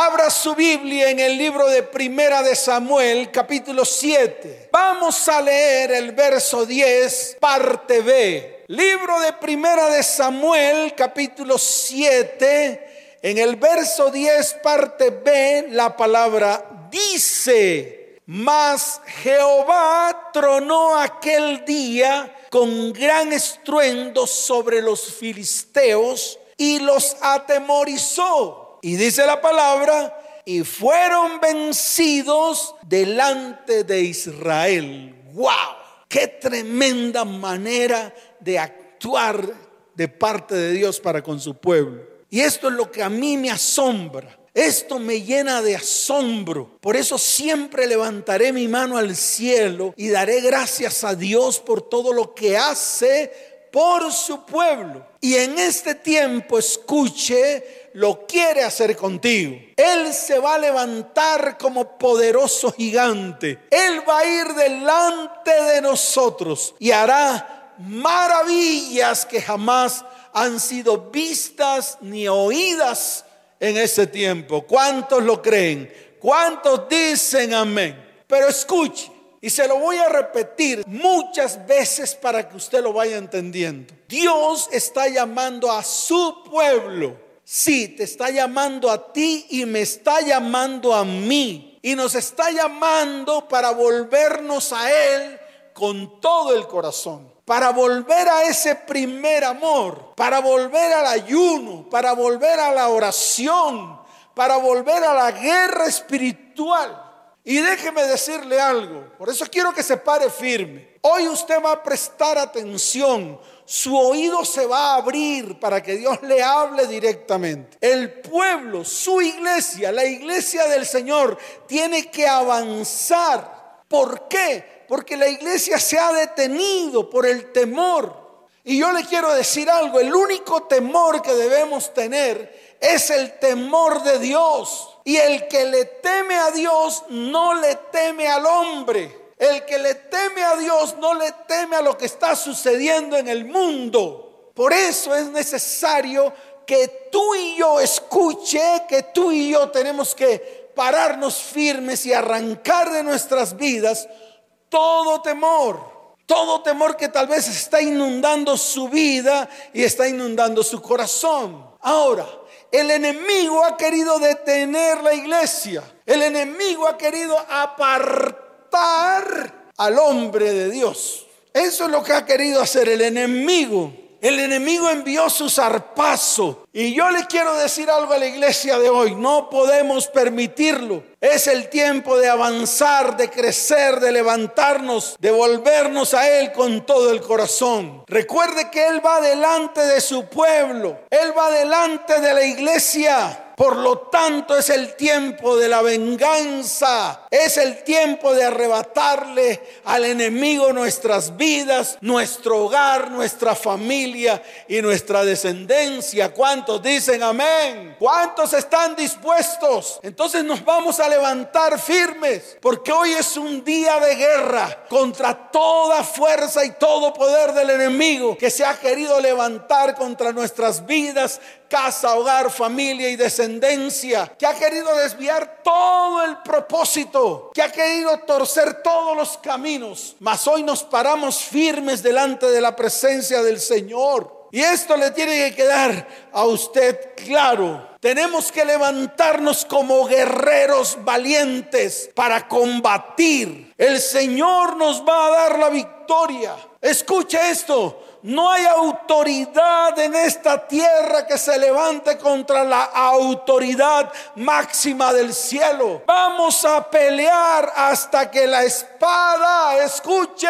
Abra su Biblia en el libro de Primera de Samuel, capítulo 7. Vamos a leer el verso 10, parte B. Libro de Primera de Samuel, capítulo 7. En el verso 10, parte B, la palabra dice, mas Jehová tronó aquel día con gran estruendo sobre los filisteos y los atemorizó. Y dice la palabra, y fueron vencidos delante de Israel. ¡Wow! ¡Qué tremenda manera de actuar de parte de Dios para con su pueblo! Y esto es lo que a mí me asombra. Esto me llena de asombro. Por eso siempre levantaré mi mano al cielo y daré gracias a Dios por todo lo que hace por su pueblo. Y en este tiempo, escuche, lo quiere hacer contigo. Él se va a levantar como poderoso gigante. Él va a ir delante de nosotros y hará maravillas que jamás han sido vistas ni oídas en ese tiempo. ¿Cuántos lo creen? ¿Cuántos dicen amén? Pero escuche, y se lo voy a repetir muchas veces para que usted lo vaya entendiendo. Dios está llamando a su pueblo. Sí, te está llamando a ti y me está llamando a mí. Y nos está llamando para volvernos a Él con todo el corazón para volver a ese primer amor, para volver al ayuno, para volver a la oración, para volver a la guerra espiritual. Y déjeme decirle algo, por eso quiero que se pare firme. Hoy usted va a prestar atención, su oído se va a abrir para que Dios le hable directamente. El pueblo, su iglesia, la iglesia del Señor, tiene que avanzar. ¿Por qué? porque la iglesia se ha detenido por el temor. Y yo le quiero decir algo, el único temor que debemos tener es el temor de Dios. Y el que le teme a Dios no le teme al hombre. El que le teme a Dios no le teme a lo que está sucediendo en el mundo. Por eso es necesario que tú y yo escuche que tú y yo tenemos que pararnos firmes y arrancar de nuestras vidas todo temor, todo temor que tal vez está inundando su vida y está inundando su corazón. Ahora, el enemigo ha querido detener la iglesia. El enemigo ha querido apartar al hombre de Dios. Eso es lo que ha querido hacer el enemigo. El enemigo envió su zarpazo. Y yo le quiero decir algo a la iglesia de hoy. No podemos permitirlo. Es el tiempo de avanzar, de crecer, de levantarnos, de volvernos a Él con todo el corazón. Recuerde que Él va delante de su pueblo. Él va delante de la iglesia. Por lo tanto es el tiempo de la venganza. Es el tiempo de arrebatarle al enemigo nuestras vidas, nuestro hogar, nuestra familia y nuestra descendencia. ¿Cuántos dicen amén? ¿Cuántos están dispuestos? Entonces nos vamos a levantar firmes porque hoy es un día de guerra contra toda fuerza y todo poder del enemigo que se ha querido levantar contra nuestras vidas, casa, hogar, familia y descendencia, que ha querido desviar todo el propósito, que ha querido torcer todos los caminos. Mas hoy nos paramos firmes delante de la presencia del Señor. Y esto le tiene que quedar a usted claro. Tenemos que levantarnos como guerreros valientes para combatir. El Señor nos va a dar la victoria. Escuche esto. No hay autoridad en esta tierra que se levante contra la autoridad máxima del cielo. Vamos a pelear hasta que la espada, escuche,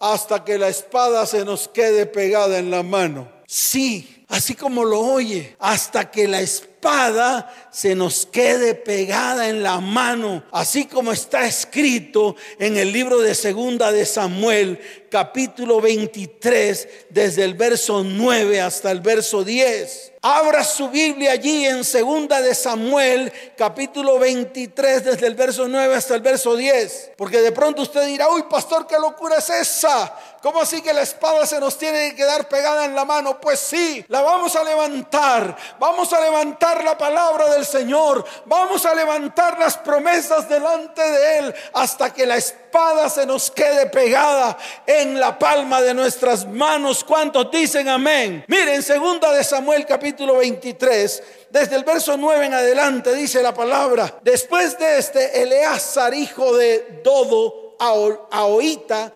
hasta que la espada se nos quede pegada en la mano. Sí, así como lo oye, hasta que la espada se nos quede pegada en la mano, así como está escrito en el libro de Segunda de Samuel, capítulo 23, desde el verso 9 hasta el verso 10. Abra su Biblia allí en Segunda de Samuel, capítulo 23, desde el verso 9 hasta el verso 10. Porque de pronto usted dirá, uy, pastor, ¿qué locura es esa? ¿Cómo así que la espada se nos tiene que quedar pegada en la mano? Pues sí, la vamos a levantar. Vamos a levantar la palabra del Señor. Vamos a levantar las promesas delante de Él hasta que la espada se nos quede pegada en la palma de nuestras manos. ¿Cuántos dicen amén? Miren, segunda de Samuel capítulo 23, desde el verso 9 en adelante dice la palabra, después de este Eleazar, hijo de Dodo, a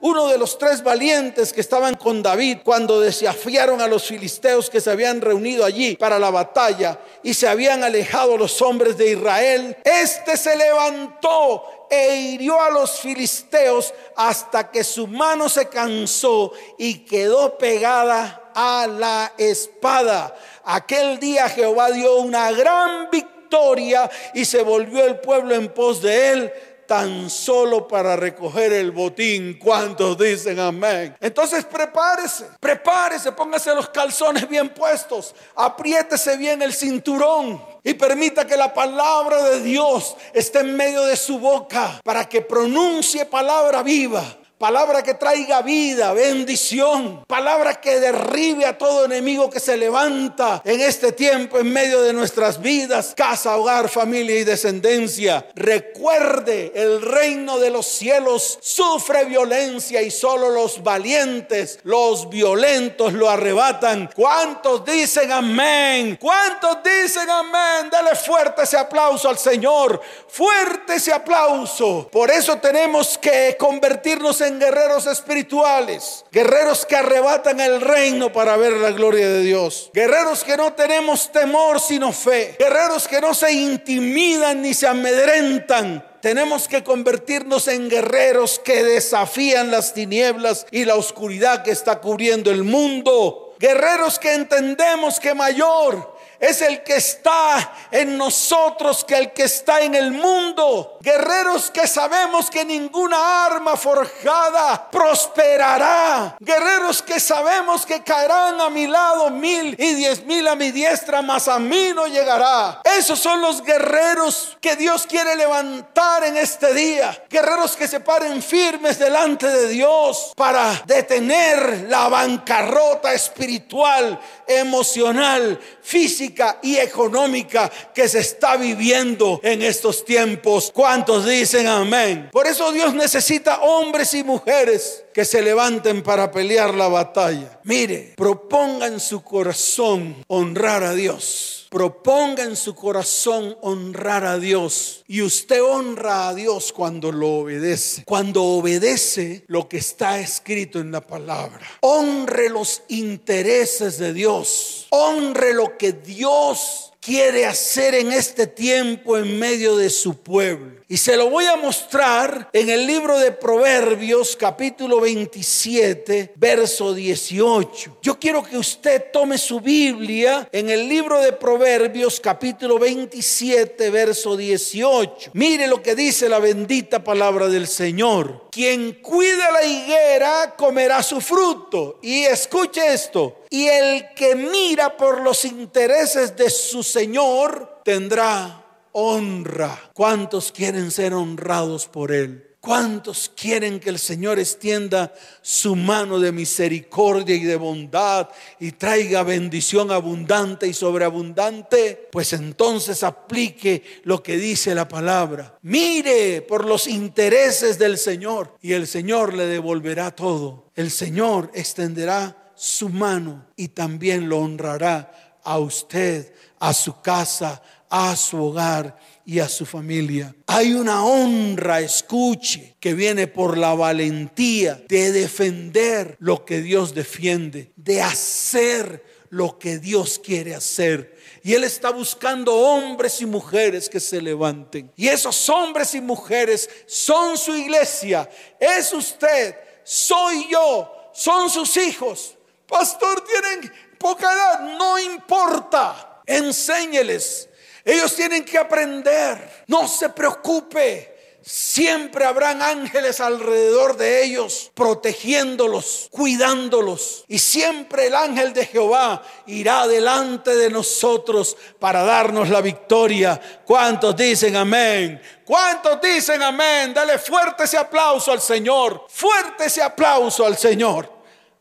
uno de los tres valientes que estaban con David cuando desafiaron a los filisteos que se habían reunido allí para la batalla y se habían alejado los hombres de Israel, este se levantó e hirió a los filisteos hasta que su mano se cansó y quedó pegada a la espada. Aquel día Jehová dio una gran victoria y se volvió el pueblo en pos de él tan solo para recoger el botín. ¿Cuántos dicen amén? Entonces prepárese, prepárese, póngase los calzones bien puestos, apriétese bien el cinturón y permita que la palabra de Dios esté en medio de su boca para que pronuncie palabra viva Palabra que traiga vida, bendición. Palabra que derribe a todo enemigo que se levanta en este tiempo en medio de nuestras vidas, casa, hogar, familia y descendencia. Recuerde, el reino de los cielos sufre violencia y solo los valientes, los violentos lo arrebatan. ¿Cuántos dicen amén? ¿Cuántos dicen amén? Dale fuerte ese aplauso al Señor. Fuerte ese aplauso. Por eso tenemos que convertirnos en guerreros espirituales, guerreros que arrebatan el reino para ver la gloria de Dios, guerreros que no tenemos temor sino fe, guerreros que no se intimidan ni se amedrentan, tenemos que convertirnos en guerreros que desafían las tinieblas y la oscuridad que está cubriendo el mundo. Guerreros que entendemos que mayor es el que está en nosotros que el que está en el mundo. Guerreros que sabemos que ninguna arma forjada prosperará. Guerreros que sabemos que caerán a mi lado mil y diez mil a mi diestra, mas a mí no llegará. Esos son los guerreros que Dios quiere levantar en este día. Guerreros que se paren firmes delante de Dios para detener la bancarrota espiritual, emocional, física y económica que se está viviendo en estos tiempos. ¿Cuántos dicen amén? Por eso Dios necesita hombres y mujeres que se levanten para pelear la batalla. Mire, proponga en su corazón honrar a Dios proponga en su corazón honrar a Dios. Y usted honra a Dios cuando lo obedece. Cuando obedece lo que está escrito en la palabra. Honre los intereses de Dios honre lo que Dios quiere hacer en este tiempo en medio de su pueblo. Y se lo voy a mostrar en el libro de Proverbios capítulo 27, verso 18. Yo quiero que usted tome su Biblia en el libro de Proverbios capítulo 27, verso 18. Mire lo que dice la bendita palabra del Señor. Quien cuida la higuera comerá su fruto. Y escuche esto. Y el que mira por los intereses de su Señor tendrá honra. ¿Cuántos quieren ser honrados por Él? ¿Cuántos quieren que el Señor extienda su mano de misericordia y de bondad y traiga bendición abundante y sobreabundante? Pues entonces aplique lo que dice la palabra. Mire por los intereses del Señor y el Señor le devolverá todo. El Señor extenderá su mano y también lo honrará a usted, a su casa, a su hogar y a su familia. Hay una honra, escuche, que viene por la valentía de defender lo que Dios defiende, de hacer lo que Dios quiere hacer. Y Él está buscando hombres y mujeres que se levanten. Y esos hombres y mujeres son su iglesia. Es usted, soy yo, son sus hijos. Pastor, tienen poca edad, no importa. Enséñeles ellos tienen que aprender. No se preocupe. Siempre habrán ángeles alrededor de ellos, protegiéndolos, cuidándolos. Y siempre el ángel de Jehová irá delante de nosotros para darnos la victoria. ¿Cuántos dicen amén? ¿Cuántos dicen amén? Dale fuerte ese aplauso al Señor. Fuerte ese aplauso al Señor.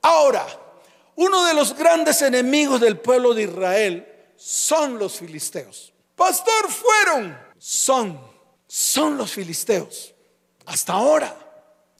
Ahora, uno de los grandes enemigos del pueblo de Israel son los filisteos. Pastor, fueron, son, son los filisteos. Hasta ahora.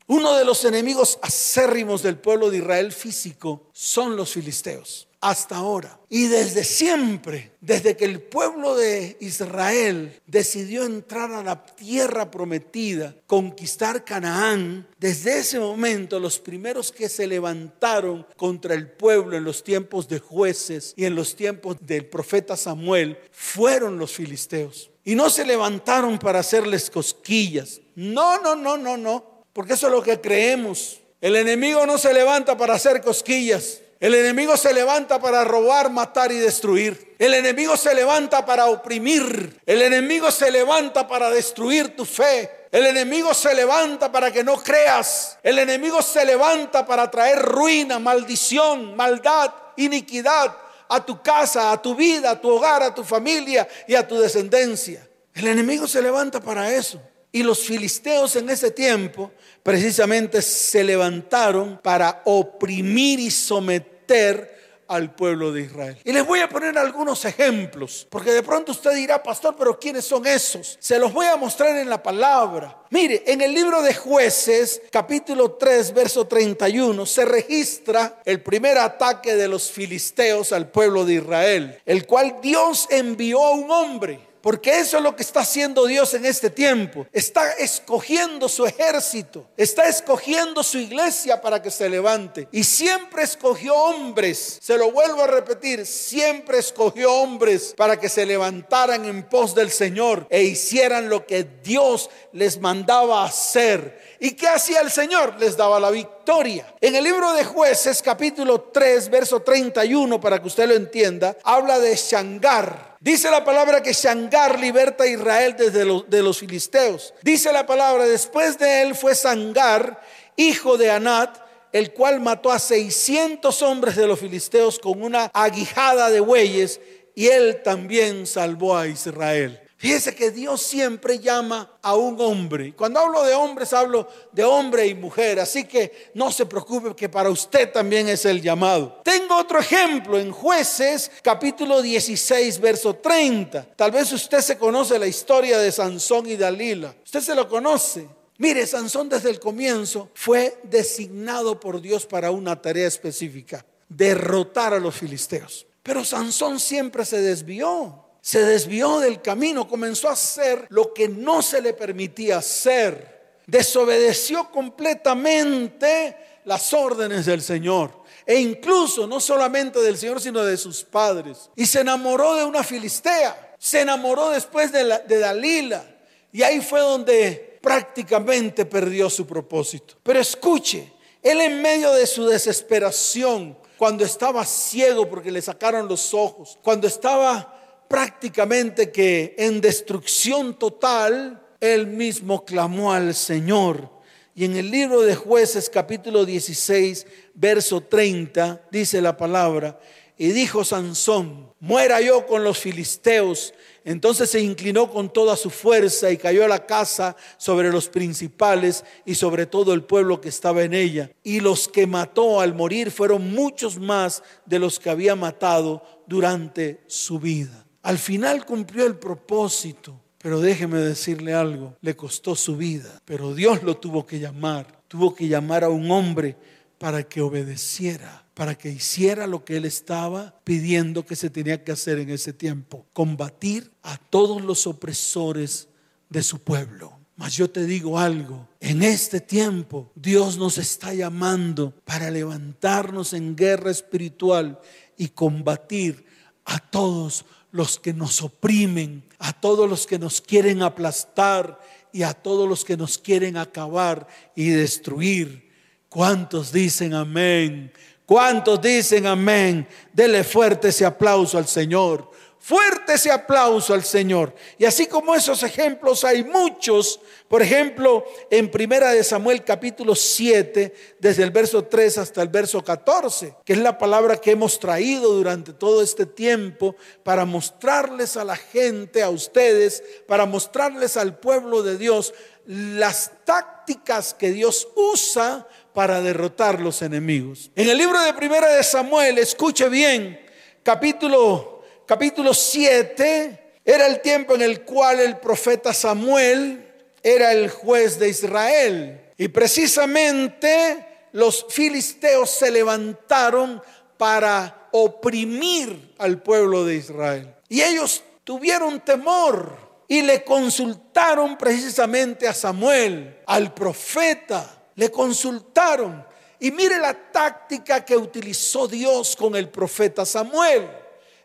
Uno de los enemigos acérrimos del pueblo de Israel físico son los filisteos hasta ahora. Y desde siempre, desde que el pueblo de Israel decidió entrar a la tierra prometida, conquistar Canaán, desde ese momento los primeros que se levantaron contra el pueblo en los tiempos de jueces y en los tiempos del profeta Samuel fueron los filisteos. Y no se levantaron para hacerles cosquillas. No, no, no, no, no. Porque eso es lo que creemos. El enemigo no se levanta para hacer cosquillas. El enemigo se levanta para robar, matar y destruir. El enemigo se levanta para oprimir. El enemigo se levanta para destruir tu fe. El enemigo se levanta para que no creas. El enemigo se levanta para traer ruina, maldición, maldad, iniquidad a tu casa, a tu vida, a tu hogar, a tu familia y a tu descendencia. El enemigo se levanta para eso. Y los filisteos en ese tiempo precisamente se levantaron para oprimir y someter al pueblo de Israel. Y les voy a poner algunos ejemplos, porque de pronto usted dirá, pastor, pero ¿quiénes son esos? Se los voy a mostrar en la palabra. Mire, en el libro de jueces, capítulo 3, verso 31, se registra el primer ataque de los filisteos al pueblo de Israel, el cual Dios envió a un hombre porque eso es lo que está haciendo Dios en este tiempo. Está escogiendo su ejército. Está escogiendo su iglesia para que se levante. Y siempre escogió hombres. Se lo vuelvo a repetir. Siempre escogió hombres para que se levantaran en pos del Señor e hicieran lo que Dios les mandaba hacer. ¿Y qué hacía el Señor? Les daba la victoria. En el libro de jueces capítulo 3, verso 31, para que usted lo entienda, habla de Shangar. Dice la palabra que Shangar liberta a Israel desde los, de los filisteos. Dice la palabra, después de él fue Sangar, hijo de Anat, el cual mató a 600 hombres de los filisteos con una aguijada de bueyes, y él también salvó a Israel. Fíjese que Dios siempre llama a un hombre. Cuando hablo de hombres, hablo de hombre y mujer. Así que no se preocupe que para usted también es el llamado. Tengo otro ejemplo en jueces capítulo 16, verso 30. Tal vez usted se conoce la historia de Sansón y Dalila. Usted se lo conoce. Mire, Sansón desde el comienzo fue designado por Dios para una tarea específica, derrotar a los filisteos. Pero Sansón siempre se desvió se desvió del camino, comenzó a hacer lo que no se le permitía hacer. Desobedeció completamente las órdenes del Señor. E incluso no solamente del Señor, sino de sus padres. Y se enamoró de una filistea. Se enamoró después de, Dalila. Y ahí fue donde prácticamente perdió su propósito. Pero escuche, él en medio de su desesperación, cuando estaba ciego porque le sacaron los ojos, cuando estaba prácticamente que en destrucción total, él mismo clamó al Señor. Y en el libro de jueces capítulo 16, verso 30, dice la palabra, y dijo Sansón, muera yo con los filisteos. Entonces se inclinó con toda su fuerza y cayó a la casa sobre los principales y sobre todo el pueblo que estaba en ella. Y los que mató al morir fueron muchos más de los que había matado durante su vida. Al final cumplió el propósito, pero déjeme decirle algo, le costó su vida, pero Dios lo tuvo que llamar, tuvo que llamar a un hombre para que obedeciera, para que hiciera lo que él estaba pidiendo que se tenía que hacer en ese tiempo, combatir a todos los opresores de su pueblo. Mas yo te digo algo, en este tiempo Dios nos está llamando para levantarnos en guerra espiritual y combatir a todos los que nos oprimen, a todos los que nos quieren aplastar y a todos los que nos quieren acabar y destruir. ¿Cuántos dicen amén? ¿Cuántos dicen amén? Dele fuerte ese aplauso al Señor. Fuerte ese aplauso al Señor. Y así como esos ejemplos hay muchos, por ejemplo, en Primera de Samuel capítulo 7, desde el verso 3 hasta el verso 14, que es la palabra que hemos traído durante todo este tiempo para mostrarles a la gente, a ustedes, para mostrarles al pueblo de Dios las tácticas que Dios usa para derrotar los enemigos. En el libro de Primera de Samuel, escuche bien, capítulo capítulo 7 era el tiempo en el cual el profeta Samuel era el juez de Israel. Y precisamente los filisteos se levantaron para oprimir al pueblo de Israel. Y ellos tuvieron temor y le consultaron precisamente a Samuel, al profeta. Le consultaron. Y mire la táctica que utilizó Dios con el profeta Samuel.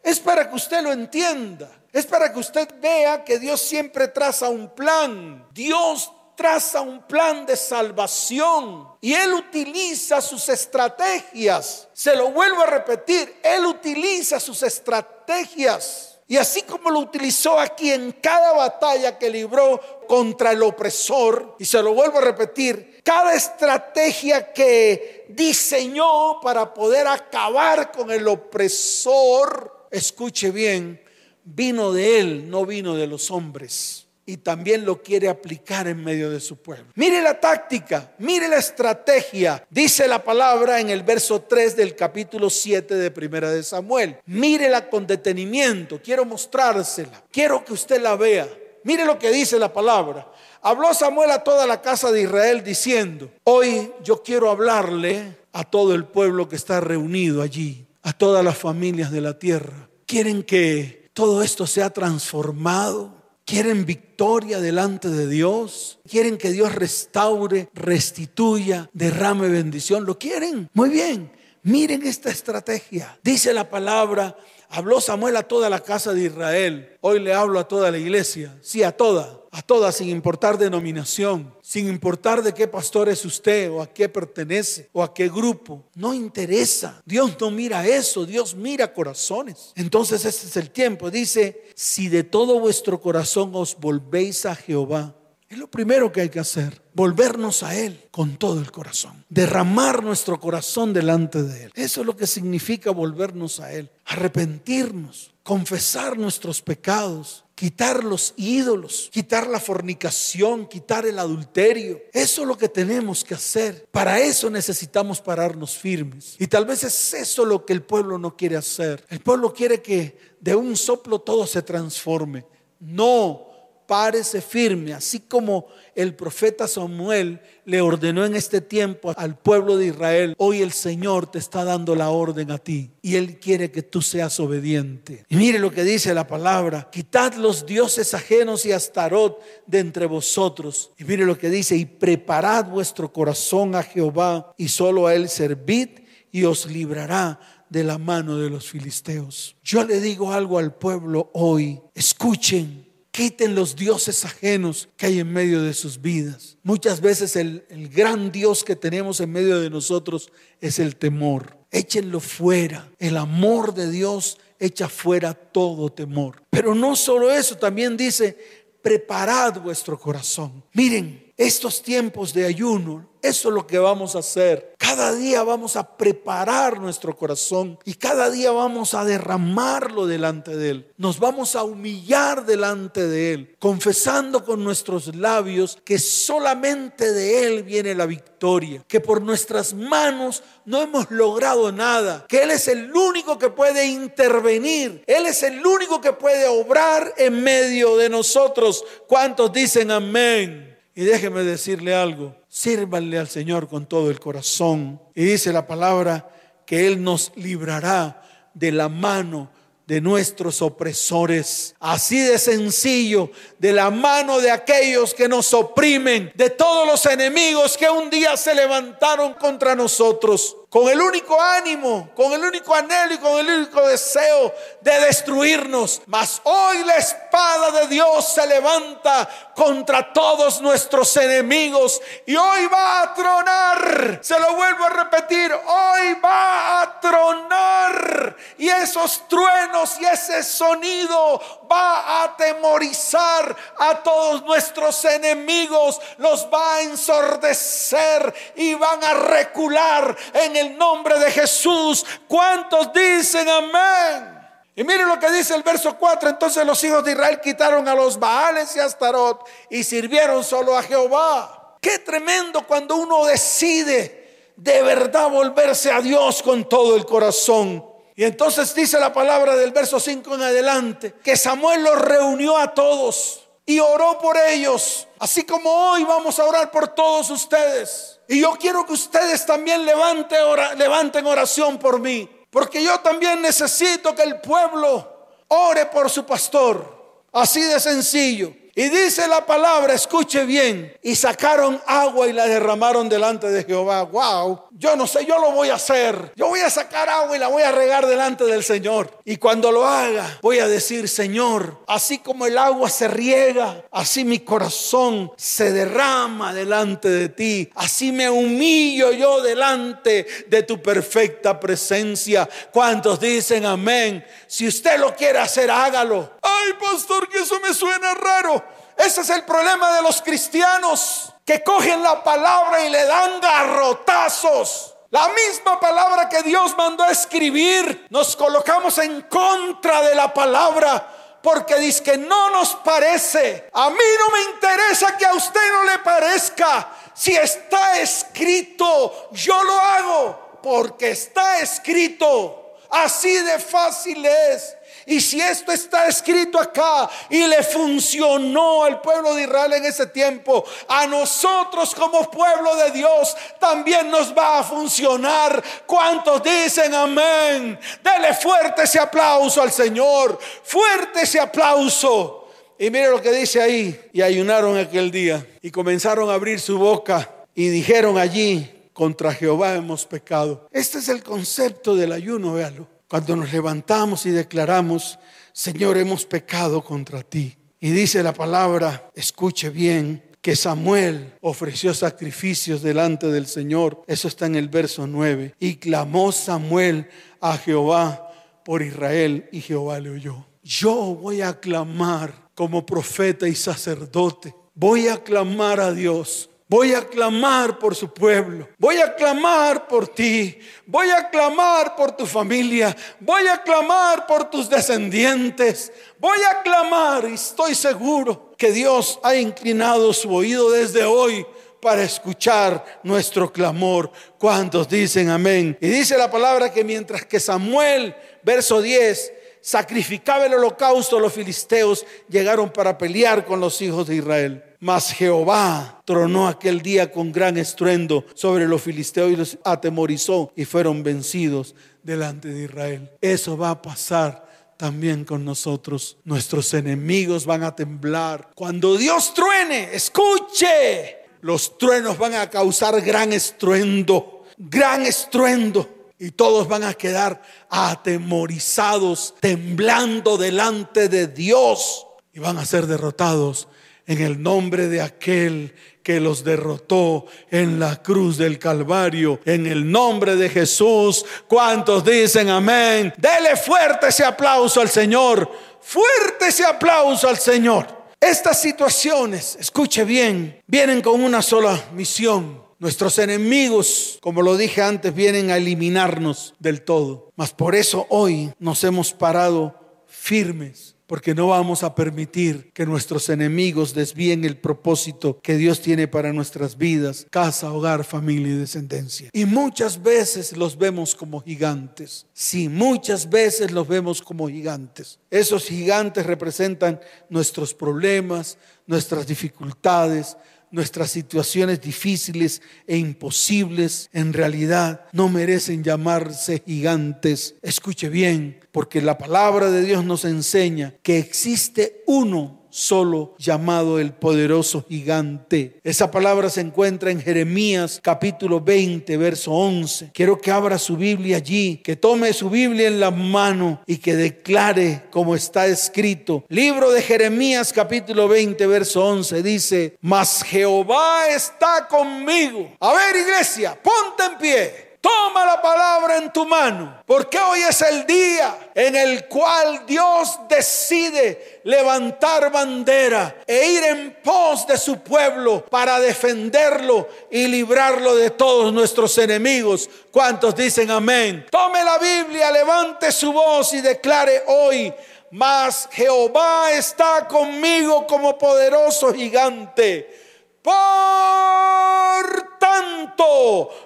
Es para que usted lo entienda. Es para que usted vea que Dios siempre traza un plan. Dios traza un plan de salvación y Él utiliza sus estrategias. Se lo vuelvo a repetir, Él utiliza sus estrategias. Y así como lo utilizó aquí en cada batalla que libró contra el opresor, y se lo vuelvo a repetir, cada estrategia que diseñó para poder acabar con el opresor, escuche bien, vino de él, no vino de los hombres y también lo quiere aplicar en medio de su pueblo. Mire la táctica, mire la estrategia. Dice la palabra en el verso 3 del capítulo 7 de Primera de Samuel. Mírela con detenimiento, quiero mostrársela, quiero que usted la vea. Mire lo que dice la palabra. Habló Samuel a toda la casa de Israel diciendo, hoy yo quiero hablarle a todo el pueblo que está reunido allí, a todas las familias de la tierra. ¿Quieren que todo esto sea transformado? ¿Quieren victoria delante de Dios? ¿Quieren que Dios restaure, restituya, derrame bendición? ¿Lo quieren? Muy bien. Miren esta estrategia. Dice la palabra, habló Samuel a toda la casa de Israel. Hoy le hablo a toda la iglesia. Sí, a toda a todas sin importar denominación, sin importar de qué pastor es usted o a qué pertenece o a qué grupo. No interesa. Dios no mira eso, Dios mira corazones. Entonces ese es el tiempo. Dice, si de todo vuestro corazón os volvéis a Jehová, es lo primero que hay que hacer, volvernos a Él con todo el corazón, derramar nuestro corazón delante de Él. Eso es lo que significa volvernos a Él, arrepentirnos, confesar nuestros pecados, quitar los ídolos, quitar la fornicación, quitar el adulterio. Eso es lo que tenemos que hacer. Para eso necesitamos pararnos firmes. Y tal vez es eso lo que el pueblo no quiere hacer. El pueblo quiere que de un soplo todo se transforme. No, párese firme, así como el profeta Samuel le ordenó en este tiempo al pueblo de Israel, hoy el Señor te está dando la orden a ti y Él quiere que tú seas obediente. Y mire lo que dice la palabra, quitad los dioses ajenos y astarot de entre vosotros. Y mire lo que dice, y preparad vuestro corazón a Jehová y solo a Él servid y os librará de la mano de los filisteos. Yo le digo algo al pueblo hoy, escuchen Quiten los dioses ajenos que hay en medio de sus vidas. Muchas veces el, gran Dios que tenemos en medio de nosotros es el temor. Échenlo fuera. El amor de Dios echa fuera todo temor. Pero no solo eso, también dice, preparad vuestro corazón. Miren, estos tiempos de ayuno eso es lo que vamos a hacer. Cada día vamos a preparar nuestro corazón y cada día vamos a derramarlo delante de Él. Nos vamos a humillar delante de Él, confesando con nuestros labios que solamente de Él viene la victoria, que por nuestras manos no hemos logrado nada, que Él es el único que puede intervenir, Él es el único que puede obrar en medio de nosotros. ¿Cuántos dicen amén? Y déjeme decirle algo, sírvanle al Señor con todo el corazón. Y dice la palabra que Él nos librará de la mano de nuestros opresores. Así de sencillo, de la mano de aquellos que nos oprimen, de todos los enemigos que un día se levantaron contra nosotros con el único ánimo, con el único anhelo y con el único deseo de destruirnos. Mas hoy la espada de Dios se levanta contra todos nuestros enemigos y hoy va a tronar. Se lo vuelvo a repetir, hoy va a tronar y esos truenos y ese sonido va a atemorizar a todos nuestros enemigos, los va a ensordecer y van a recular en el nombre de Jesús. ¿Cuántos dicen amén? Y miren lo que dice el verso 4. Entonces los hijos de Israel quitaron a los Baales y a Astarot y sirvieron solo a Jehová. Qué tremendo cuando uno decide de verdad volverse a Dios con todo el corazón. Y entonces dice la palabra del verso 5 en adelante, que Samuel los reunió a todos y oró por ellos, así como hoy vamos a orar por todos ustedes. Y yo quiero que ustedes también levanten oración por mí, porque yo también necesito que el pueblo ore por su pastor, así de sencillo. Y dice la palabra, escuche bien, y sacaron agua y la derramaron delante de Jehová. Wow, yo no sé, yo lo voy a hacer. Yo voy a sacar agua y la voy a regar delante del Señor. Y cuando lo haga, voy a decir, Señor, así como el agua se riega, así mi corazón se derrama delante de ti. Así me humillo yo delante de tu perfecta presencia. ¿Cuántos dicen amén? Si usted lo quiere hacer, hágalo. Ay, pastor, que eso me suena raro. Ese es el problema de los cristianos que cogen la palabra y le dan garrotazos. La misma palabra que Dios mandó a escribir, nos colocamos en contra de la palabra porque dice que no nos parece. A mí no me interesa que a usted no le parezca. Si está escrito, yo lo hago porque está escrito. Así de fácil es. Y si esto está escrito acá y le funcionó al pueblo de Israel en ese tiempo, a nosotros como pueblo de Dios también nos va a funcionar. ¿Cuántos dicen amén? Dele fuerte ese aplauso al Señor, fuerte ese aplauso. Y mire lo que dice ahí, y ayunaron aquel día y comenzaron a abrir su boca y dijeron allí, contra Jehová hemos pecado. Este es el concepto del ayuno, véalo. Cuando nos levantamos y declaramos, Señor, hemos pecado contra ti. Y dice la palabra, escuche bien, que Samuel ofreció sacrificios delante del Señor. Eso está en el verso 9. Y clamó Samuel a Jehová por Israel y Jehová le oyó. Yo voy a clamar como profeta y sacerdote. Voy a clamar a Dios Voy a clamar por su pueblo. Voy a clamar por ti. Voy a clamar por tu familia. Voy a clamar por tus descendientes. Voy a clamar y estoy seguro que Dios ha inclinado su oído desde hoy para escuchar nuestro clamor. ¿Cuántos dicen amén? Y dice la palabra que mientras que Samuel, verso 10, sacrificaba el holocausto, los filisteos llegaron para pelear con los hijos de Israel. Mas Jehová tronó aquel día con gran estruendo sobre los filisteos y los atemorizó y fueron vencidos delante de Israel. Eso va a pasar también con nosotros. Nuestros enemigos van a temblar. Cuando Dios truene, escuche. Los truenos van a causar gran estruendo, gran estruendo. Y todos van a quedar atemorizados, temblando delante de Dios. Y van a ser derrotados en el nombre de aquel que los derrotó en la cruz del Calvario, en el nombre de Jesús. ¿Cuántos dicen amén? Dele fuerte ese aplauso al Señor, fuerte ese aplauso al Señor. Estas situaciones, escuche bien, vienen con una sola misión. Nuestros enemigos, como lo dije antes, vienen a eliminarnos del todo. Mas por eso hoy nos hemos parado firmes porque no vamos a permitir que nuestros enemigos desvíen el propósito que Dios tiene para nuestras vidas, casa, hogar, familia y descendencia. Y muchas veces los vemos como gigantes. Sí, muchas veces los vemos como gigantes. Esos gigantes representan nuestros problemas, nuestras dificultades, nuestras situaciones difíciles e imposibles en realidad no merecen llamarse gigantes. Escuche bien, porque la palabra de Dios nos enseña que existe uno solo llamado el poderoso gigante. Esa palabra se encuentra en Jeremías capítulo 20, verso 11. Quiero que abra su Biblia allí, que tome su Biblia en la mano y que declare como está escrito. Libro de Jeremías capítulo 20, verso 11 dice, mas Jehová está conmigo. A ver iglesia, ponte en pie. Toma la palabra en tu mano, porque hoy es el día en el cual Dios decide levantar bandera e ir en pos de su pueblo para defenderlo y librarlo de todos nuestros enemigos. ¿Cuántos dicen amén? Tome la Biblia, levante su voz y declare hoy, mas Jehová está conmigo como poderoso gigante. Por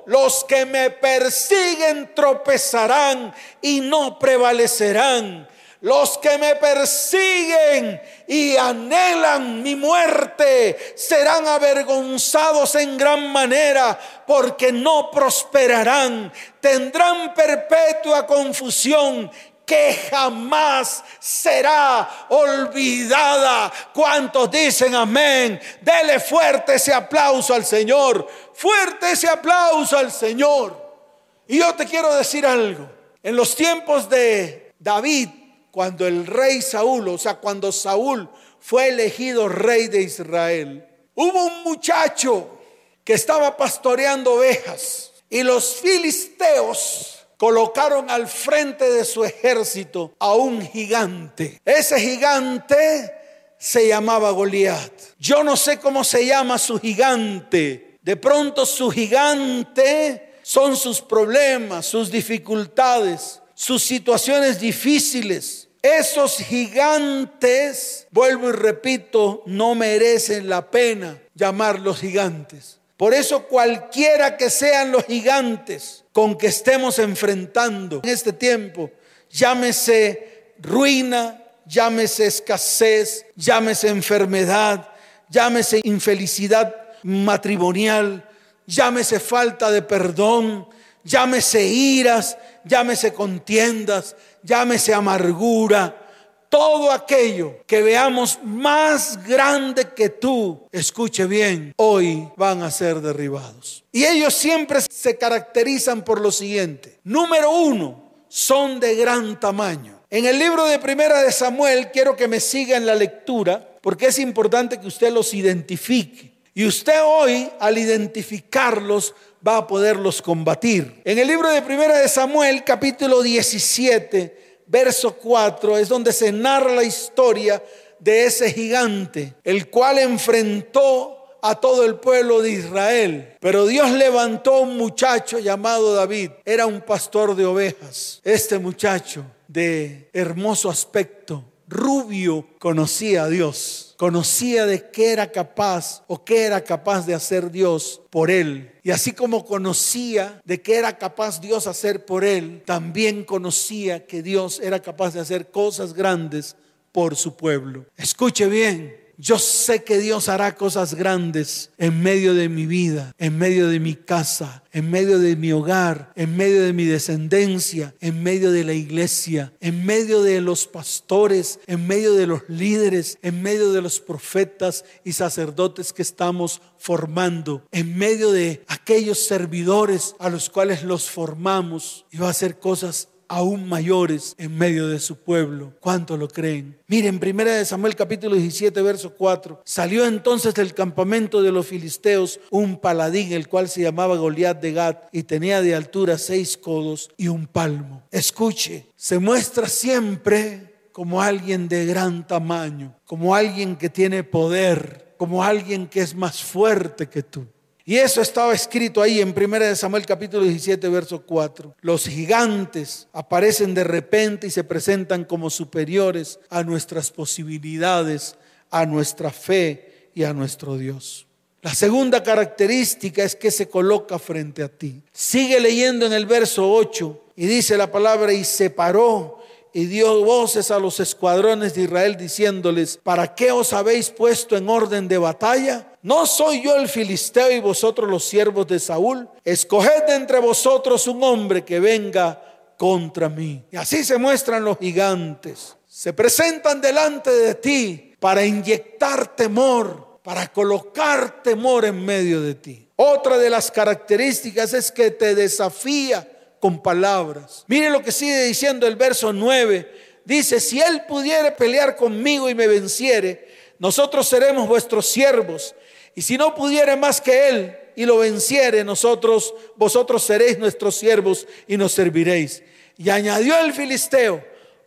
los que me persiguen tropezarán y no prevalecerán. Los que me persiguen y anhelan mi muerte serán avergonzados en gran manera porque no prosperarán. Tendrán perpetua confusión que jamás será olvidada. ¿Cuántos dicen amén? Dele fuerte ese aplauso al Señor. Fuerte ese aplauso al Señor. Y yo te quiero decir algo. En los tiempos de David, cuando el rey Saúl, o sea, cuando Saúl fue elegido rey de Israel, hubo un muchacho que estaba pastoreando ovejas y los filisteos colocaron al frente de su ejército a un gigante. Ese gigante se llamaba Goliat. Yo no sé cómo se llama su gigante. De pronto su gigante son sus problemas, sus dificultades, sus situaciones difíciles. Esos gigantes, vuelvo y repito, no merecen la pena llamarlos gigantes. Por eso cualquiera que sean los gigantes con que estemos enfrentando en este tiempo, llámese ruina, llámese escasez, llámese enfermedad, llámese infelicidad matrimonial, llámese falta de perdón, llámese iras, llámese contiendas, llámese amargura, todo aquello que veamos más grande que tú, escuche bien, hoy van a ser derribados. Y ellos siempre se caracterizan por lo siguiente. Número uno, son de gran tamaño. En el libro de Primera de Samuel quiero que me siga en la lectura porque es importante que usted los identifique. Y usted hoy, al identificarlos, va a poderlos combatir. En el libro de Primera de Samuel, capítulo 17, verso 4 es donde se narra la historia de ese gigante, el cual enfrentó a todo el pueblo de Israel. Pero Dios levantó un muchacho llamado David. Era un pastor de ovejas. Este muchacho de hermoso aspecto, rubio, conocía a Dios conocía de qué era capaz o qué era capaz de hacer Dios por él. Y así como conocía de qué era capaz Dios hacer por él, también conocía que Dios era capaz de hacer cosas grandes por su pueblo. Escuche bien, yo sé que Dios hará cosas grandes en medio de mi vida, en medio de mi casa, en medio de mi hogar, en medio de mi descendencia, en medio de la iglesia, en medio de los pastores, en medio de los líderes, en medio de los profetas y sacerdotes que estamos formando, en medio de aquellos servidores a los cuales los formamos. Y va a hacer cosas aún mayores en medio de su pueblo. ¿Cuánto lo creen? Miren, primera de Samuel capítulo 17, verso 4. Salió entonces del campamento de los filisteos un paladín, el cual se llamaba Goliat de Gat y tenía de altura seis codos y un palmo. Escuche, se muestra siempre como alguien de gran tamaño, como alguien que tiene poder, como alguien que es más fuerte que tú. Y eso estaba escrito ahí en 1 Samuel capítulo 17, verso 4. Los gigantes aparecen de repente y se presentan como superiores a nuestras posibilidades, a nuestra fe y a nuestro Dios. La segunda característica es que se coloca frente a ti. Sigue leyendo en el verso 8 y dice la palabra y se paró y dio voces a los escuadrones de Israel diciéndoles, ¿para qué os habéis puesto en orden de batalla? ¿No soy yo el filisteo y vosotros los siervos de Saúl? Escoged entre vosotros un hombre que venga contra mí. Y así se muestran los gigantes. Se presentan delante de ti para inyectar temor, para colocar temor en medio de ti. Otra de las características es que te desafía con palabras. Mire lo que sigue diciendo el verso 9. Dice, si él pudiere pelear conmigo y me venciere, nosotros seremos vuestros siervos. Y si no pudiere más que él y lo venciere, nosotros, vosotros seréis nuestros siervos y nos serviréis. Y añadió el filisteo,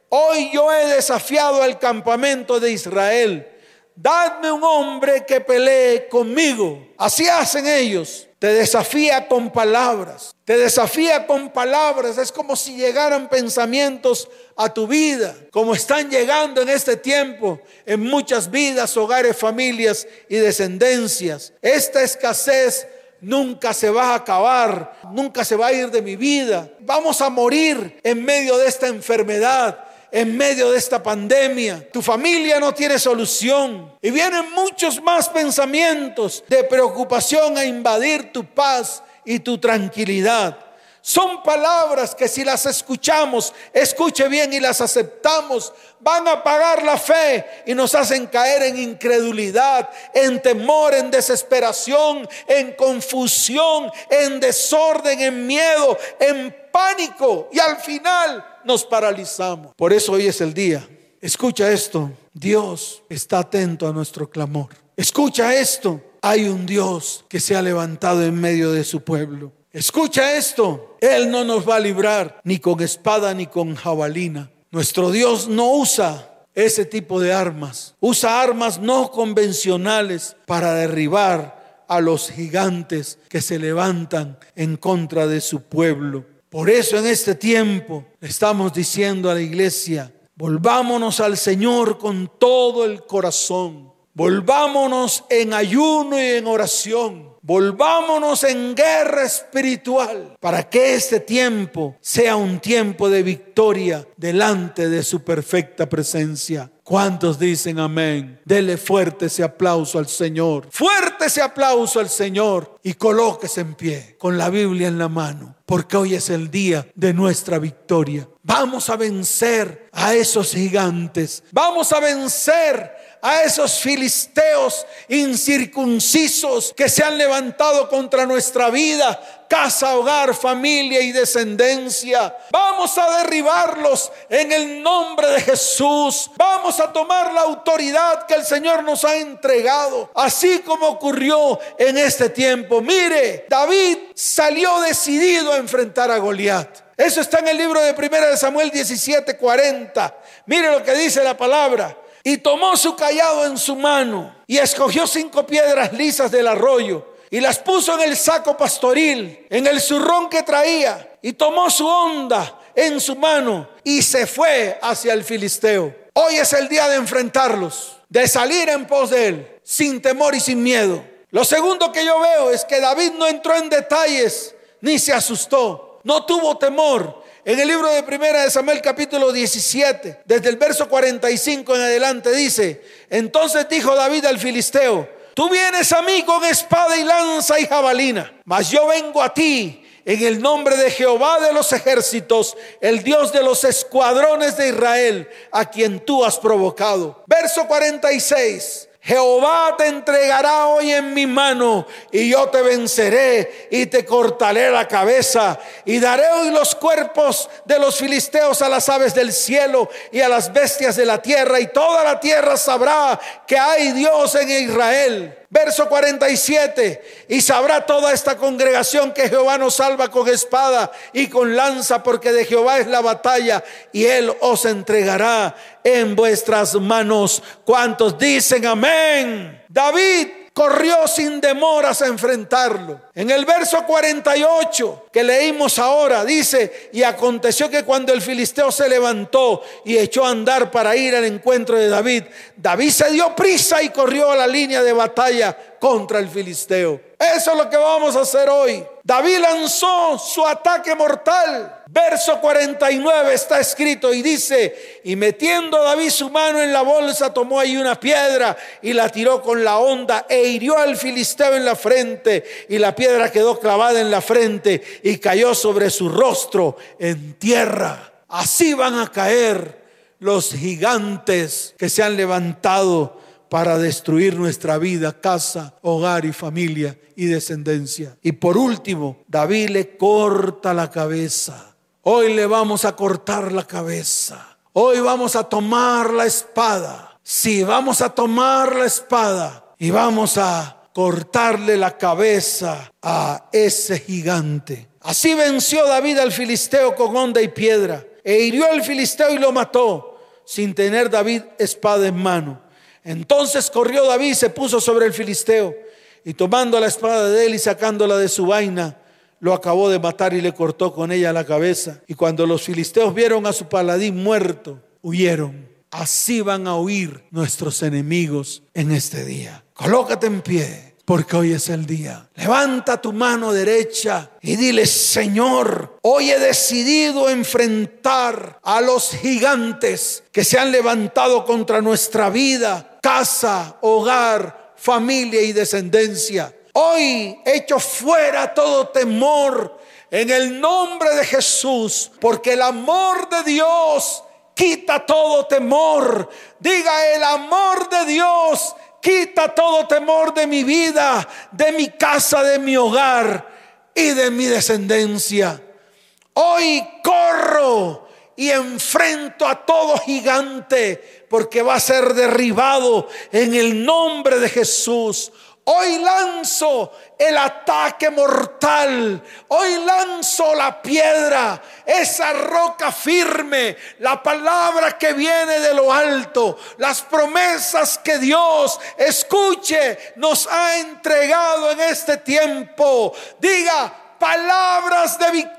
hoy yo he desafiado al campamento de Israel. Dadme un hombre que pelee conmigo. Así hacen ellos. Te desafía con palabras. Te desafía con palabras. Es como si llegaran pensamientos a tu vida, como están llegando en este tiempo en muchas vidas, hogares, familias y descendencias. Esta escasez nunca se va a acabar, nunca se va a ir de mi vida. Vamos a morir en medio de esta enfermedad en medio de esta pandemia. Tu familia no tiene solución. Y vienen muchos más pensamientos de preocupación a invadir tu paz y tu tranquilidad. Son palabras que si las escuchamos, escuche bien y las aceptamos, van a apagar la fe y nos hacen caer en incredulidad, en temor, en desesperación, en confusión, en desorden, en miedo, en pánico y al final nos paralizamos. Por eso hoy es el día. Escucha esto, Dios está atento a nuestro clamor. Escucha esto, hay un Dios que se ha levantado en medio de su pueblo. Escucha esto, Él no nos va a librar ni con espada ni con jabalina. Nuestro Dios no usa ese tipo de armas, usa armas no convencionales para derribar a los gigantes que se levantan en contra de su pueblo. Por eso en este tiempo estamos diciendo a la iglesia, volvámonos al Señor con todo el corazón, volvámonos en ayuno y en oración, volvámonos en guerra espiritual para que este tiempo sea un tiempo de victoria delante de su perfecta presencia. ¿Cuántos dicen amén? Dele fuerte ese aplauso al Señor. Fuerte ese aplauso al Señor y colóquese en pie con la Biblia en la mano, porque hoy es el día de nuestra victoria. Vamos a vencer a esos gigantes. Vamos a vencer a esos filisteos incircuncisos que se han levantado contra nuestra vida, casa, hogar, familia y descendencia. Vamos a derribarlos en el nombre de Jesús. Vamos a tomar la autoridad que el Señor nos ha entregado, así como ocurrió en este tiempo. Mire, David salió decidido a enfrentar a Goliat. Eso está en el libro de Primera de Samuel 17:40. Mire lo que dice la palabra. Y tomó su callado en su mano y escogió cinco piedras lisas del arroyo y las puso en el saco pastoril, en el zurrón que traía, y tomó su onda en su mano y se fue hacia el filisteo. Hoy es el día de enfrentarlos, de salir en pos de él, sin temor y sin miedo. Lo segundo que yo veo es que David no entró en detalles ni se asustó, no tuvo temor, en el libro de Primera de Samuel capítulo 17, desde el verso 45 en adelante dice, entonces dijo David al filisteo, tú vienes a mí con espada y lanza y jabalina, mas yo vengo a ti en el nombre de Jehová de los ejércitos, el Dios de los escuadrones de Israel, a quien tú has provocado. Verso 46. Jehová te entregará hoy en mi mano y yo te venceré y te cortaré la cabeza y daré hoy los cuerpos de los filisteos a las aves del cielo y a las bestias de la tierra y toda la tierra sabrá que hay Dios en Israel. Verso 47, y sabrá toda esta congregación que Jehová nos salva con espada y con lanza, porque de Jehová es la batalla, y él os entregará en vuestras manos. ¿Cuántos dicen amén? David corrió sin demoras a enfrentarlo. En el verso 48 que leímos ahora dice, y aconteció que cuando el filisteo se levantó y echó a andar para ir al encuentro de David, David se dio prisa y corrió a la línea de batalla contra el filisteo. Eso es lo que vamos a hacer hoy. David lanzó su ataque mortal. Verso 49 está escrito y dice, y metiendo David su mano en la bolsa, tomó ahí una piedra y la tiró con la onda e hirió al filisteo en la frente y la piedra quedó clavada en la frente y cayó sobre su rostro en tierra. Así van a caer los gigantes que se han levantado para destruir nuestra vida, casa, hogar y familia y descendencia. Y por último, David le corta la cabeza. Hoy le vamos a cortar la cabeza. Hoy vamos a tomar la espada. Sí, vamos a tomar la espada y vamos a cortarle la cabeza a ese gigante. Así venció David al filisteo con onda y piedra e hirió al filisteo y lo mató sin tener David espada en mano. Entonces corrió David y se puso sobre el filisteo y tomando la espada de él y sacándola de su vaina, lo acabó de matar y le cortó con ella la cabeza. Y cuando los filisteos vieron a su paladín muerto, huyeron. Así van a huir nuestros enemigos en este día. Colócate en pie. porque hoy es el día. Levanta tu mano derecha y dile, Señor, hoy he decidido enfrentar a los gigantes que se han levantado contra nuestra vida, casa, hogar, familia y descendencia. Hoy echo fuera todo temor en el nombre de Jesús, porque el amor de Dios quita todo temor. Diga, el amor de Dios Quita todo temor de mi vida, de mi casa, de mi hogar y de mi descendencia. Hoy corro y enfrento a todo gigante porque va a ser derribado en el nombre de Jesús. Hoy lanzo el ataque mortal. Hoy lanzo la piedra, esa roca firme, la palabra que viene de lo alto, las promesas que Dios, escuche, nos ha entregado en este tiempo. Diga palabras de victoria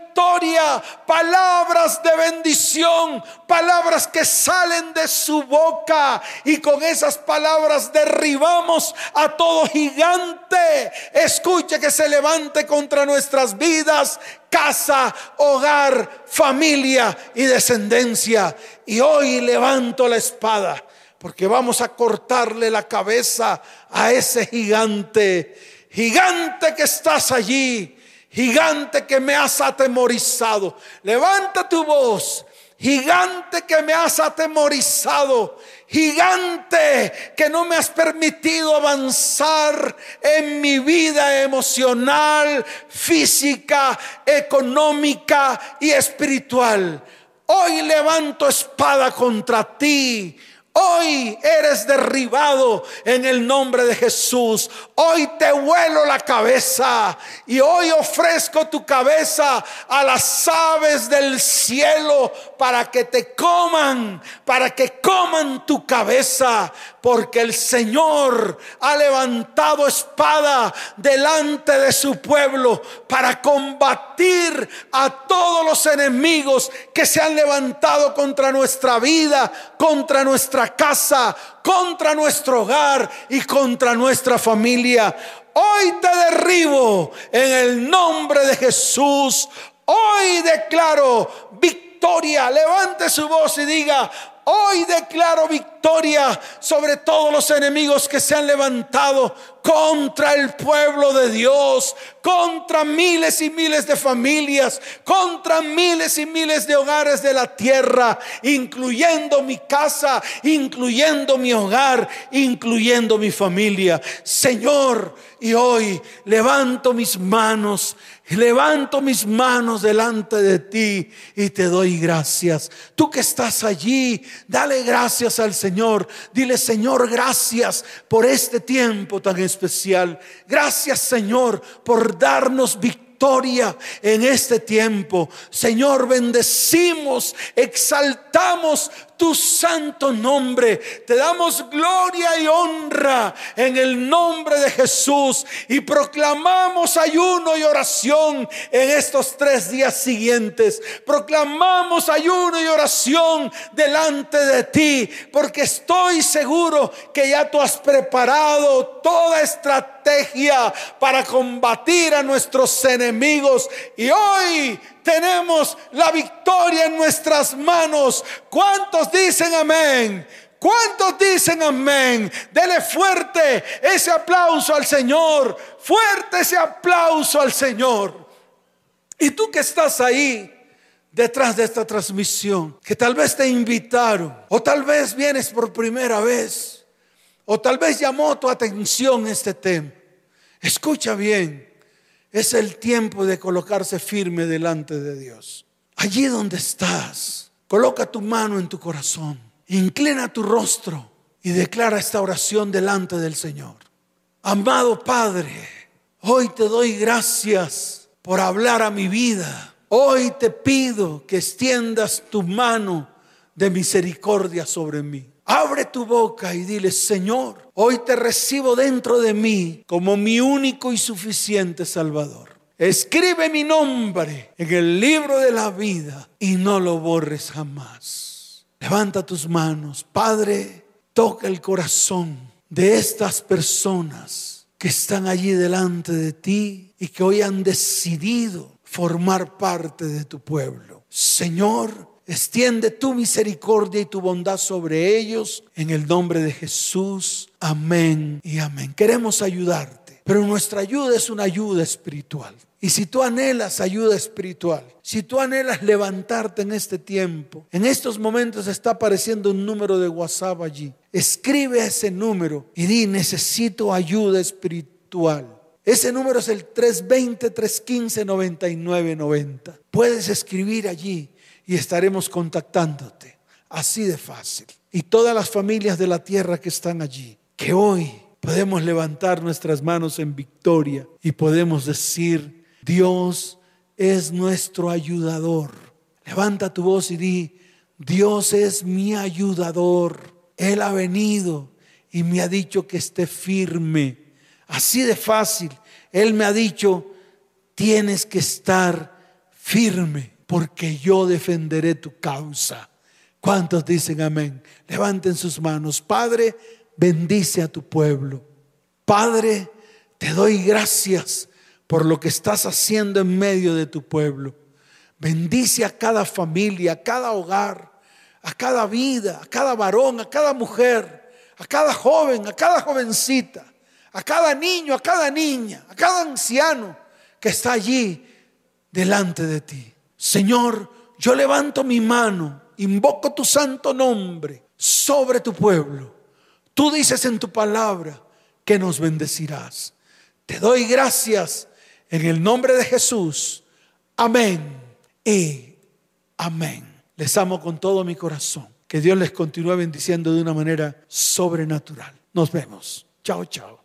palabras de bendición, palabras que salen de su boca y con esas palabras derribamos a todo gigante. Escuche que se levante contra nuestras vidas, casa, hogar, familia y descendencia. Y hoy levanto la espada porque vamos a cortarle la cabeza a ese gigante. Gigante que estás allí Gigante que me has atemorizado. Levanta tu voz. Gigante que me has atemorizado. Gigante que no me has permitido avanzar en mi vida emocional, física, económica y espiritual. Hoy levanto espada contra ti Hoy eres derribado en el nombre de Jesús. Hoy te vuelo la cabeza y hoy ofrezco tu cabeza a las aves del cielo para que te coman, para que coman tu cabeza, porque el Señor ha levantado espada delante de su pueblo para combatir a todos los enemigos que se han levantado contra nuestra vida, contra nuestra casa, contra nuestro hogar y contra nuestra familia. Hoy te derribo en el nombre de Jesús. Hoy declaro victoria. Levante su voz y diga, Hoy declaro victoria sobre todos los enemigos que se han levantado contra el pueblo de Dios, contra miles y miles de familias, contra miles y miles de hogares de la tierra, incluyendo mi casa, incluyendo mi hogar, incluyendo mi familia. Señor, y hoy levanto mis manos levanto mis manos delante de ti y te doy gracias. Tú que estás allí, dale gracias al Señor. Dile, Señor, gracias por este tiempo tan especial. Gracias, Señor, por darnos victoria en este tiempo. Señor, bendecimos, exaltamos tu santo nombre. Te damos gloria y honra en el nombre de Jesús y proclamamos ayuno y oración en estos tres días siguientes. Proclamamos ayuno y oración delante de ti porque estoy seguro que ya tú has preparado toda estrategia para combatir a nuestros enemigos y hoy tenemos la victoria en nuestras manos. ¿Cuántos dicen amén? ¿Cuántos dicen amén? Dele fuerte ese aplauso al Señor. Fuerte ese aplauso al Señor. Y tú que estás ahí detrás de esta transmisión, que tal vez te invitaron, o tal vez vienes por primera vez, o tal vez llamó tu atención este tema. Escucha bien. Es el tiempo de colocarse firme delante de Dios. Allí donde estás, coloca tu mano en tu corazón, inclina tu rostro y declara esta oración delante del Señor. Amado Padre, hoy te doy gracias por hablar a mi vida. Hoy te pido que extiendas tu mano de misericordia sobre mí. Abre tu boca y dile, Señor, hoy te recibo dentro de mí como mi único y suficiente Salvador. Escribe mi nombre en el libro de la vida y no lo borres jamás. Levanta tus manos, Padre, toca el corazón de estas personas que están allí delante de ti y que hoy han decidido formar parte de tu pueblo. Señor, extiende tu misericordia y tu bondad sobre ellos en el nombre de Jesús. Amén y amén. Queremos ayudarte, pero nuestra ayuda es una ayuda espiritual. Y si tú anhelas ayuda espiritual, si tú anhelas levantarte en este tiempo, en estos momentos está apareciendo un número de WhatsApp allí. Escribe ese número y di, necesito ayuda espiritual. Ese número es el 320-315-9990. Puedes escribir allí y estaremos contactándote. Así de fácil. Y todas las familias de la tierra que están allí, que hoy podemos levantar nuestras manos en victoria y podemos decir, Dios es nuestro ayudador. Levanta tu voz y di, Dios es mi ayudador. Él ha venido y me ha dicho que esté firme. Así de fácil. Él me ha dicho, tienes que estar firme porque yo defenderé tu causa. ¿Cuántos dicen amén? Levanten sus manos. Padre, bendice a tu pueblo. Padre, te doy gracias por lo que estás haciendo en medio de tu pueblo. Bendice a cada familia, a cada hogar, a cada vida, a cada varón, a cada mujer, a cada joven, a cada jovencita, a cada niño, a cada niña, a cada anciano que está allí delante de ti. Señor, yo levanto mi mano, invoco tu santo nombre sobre tu pueblo. Tú dices en tu palabra que nos bendecirás. Te doy gracias en el nombre de Jesús. Amén y amén. Les amo con todo mi corazón. Que Dios les continúe bendiciendo de una manera sobrenatural. Nos vemos. Chao, chao.